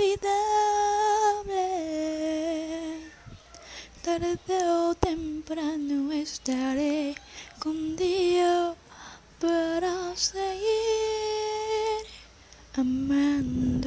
inolvidable. Tarde o temprano estaré contigo para seguir amándonos.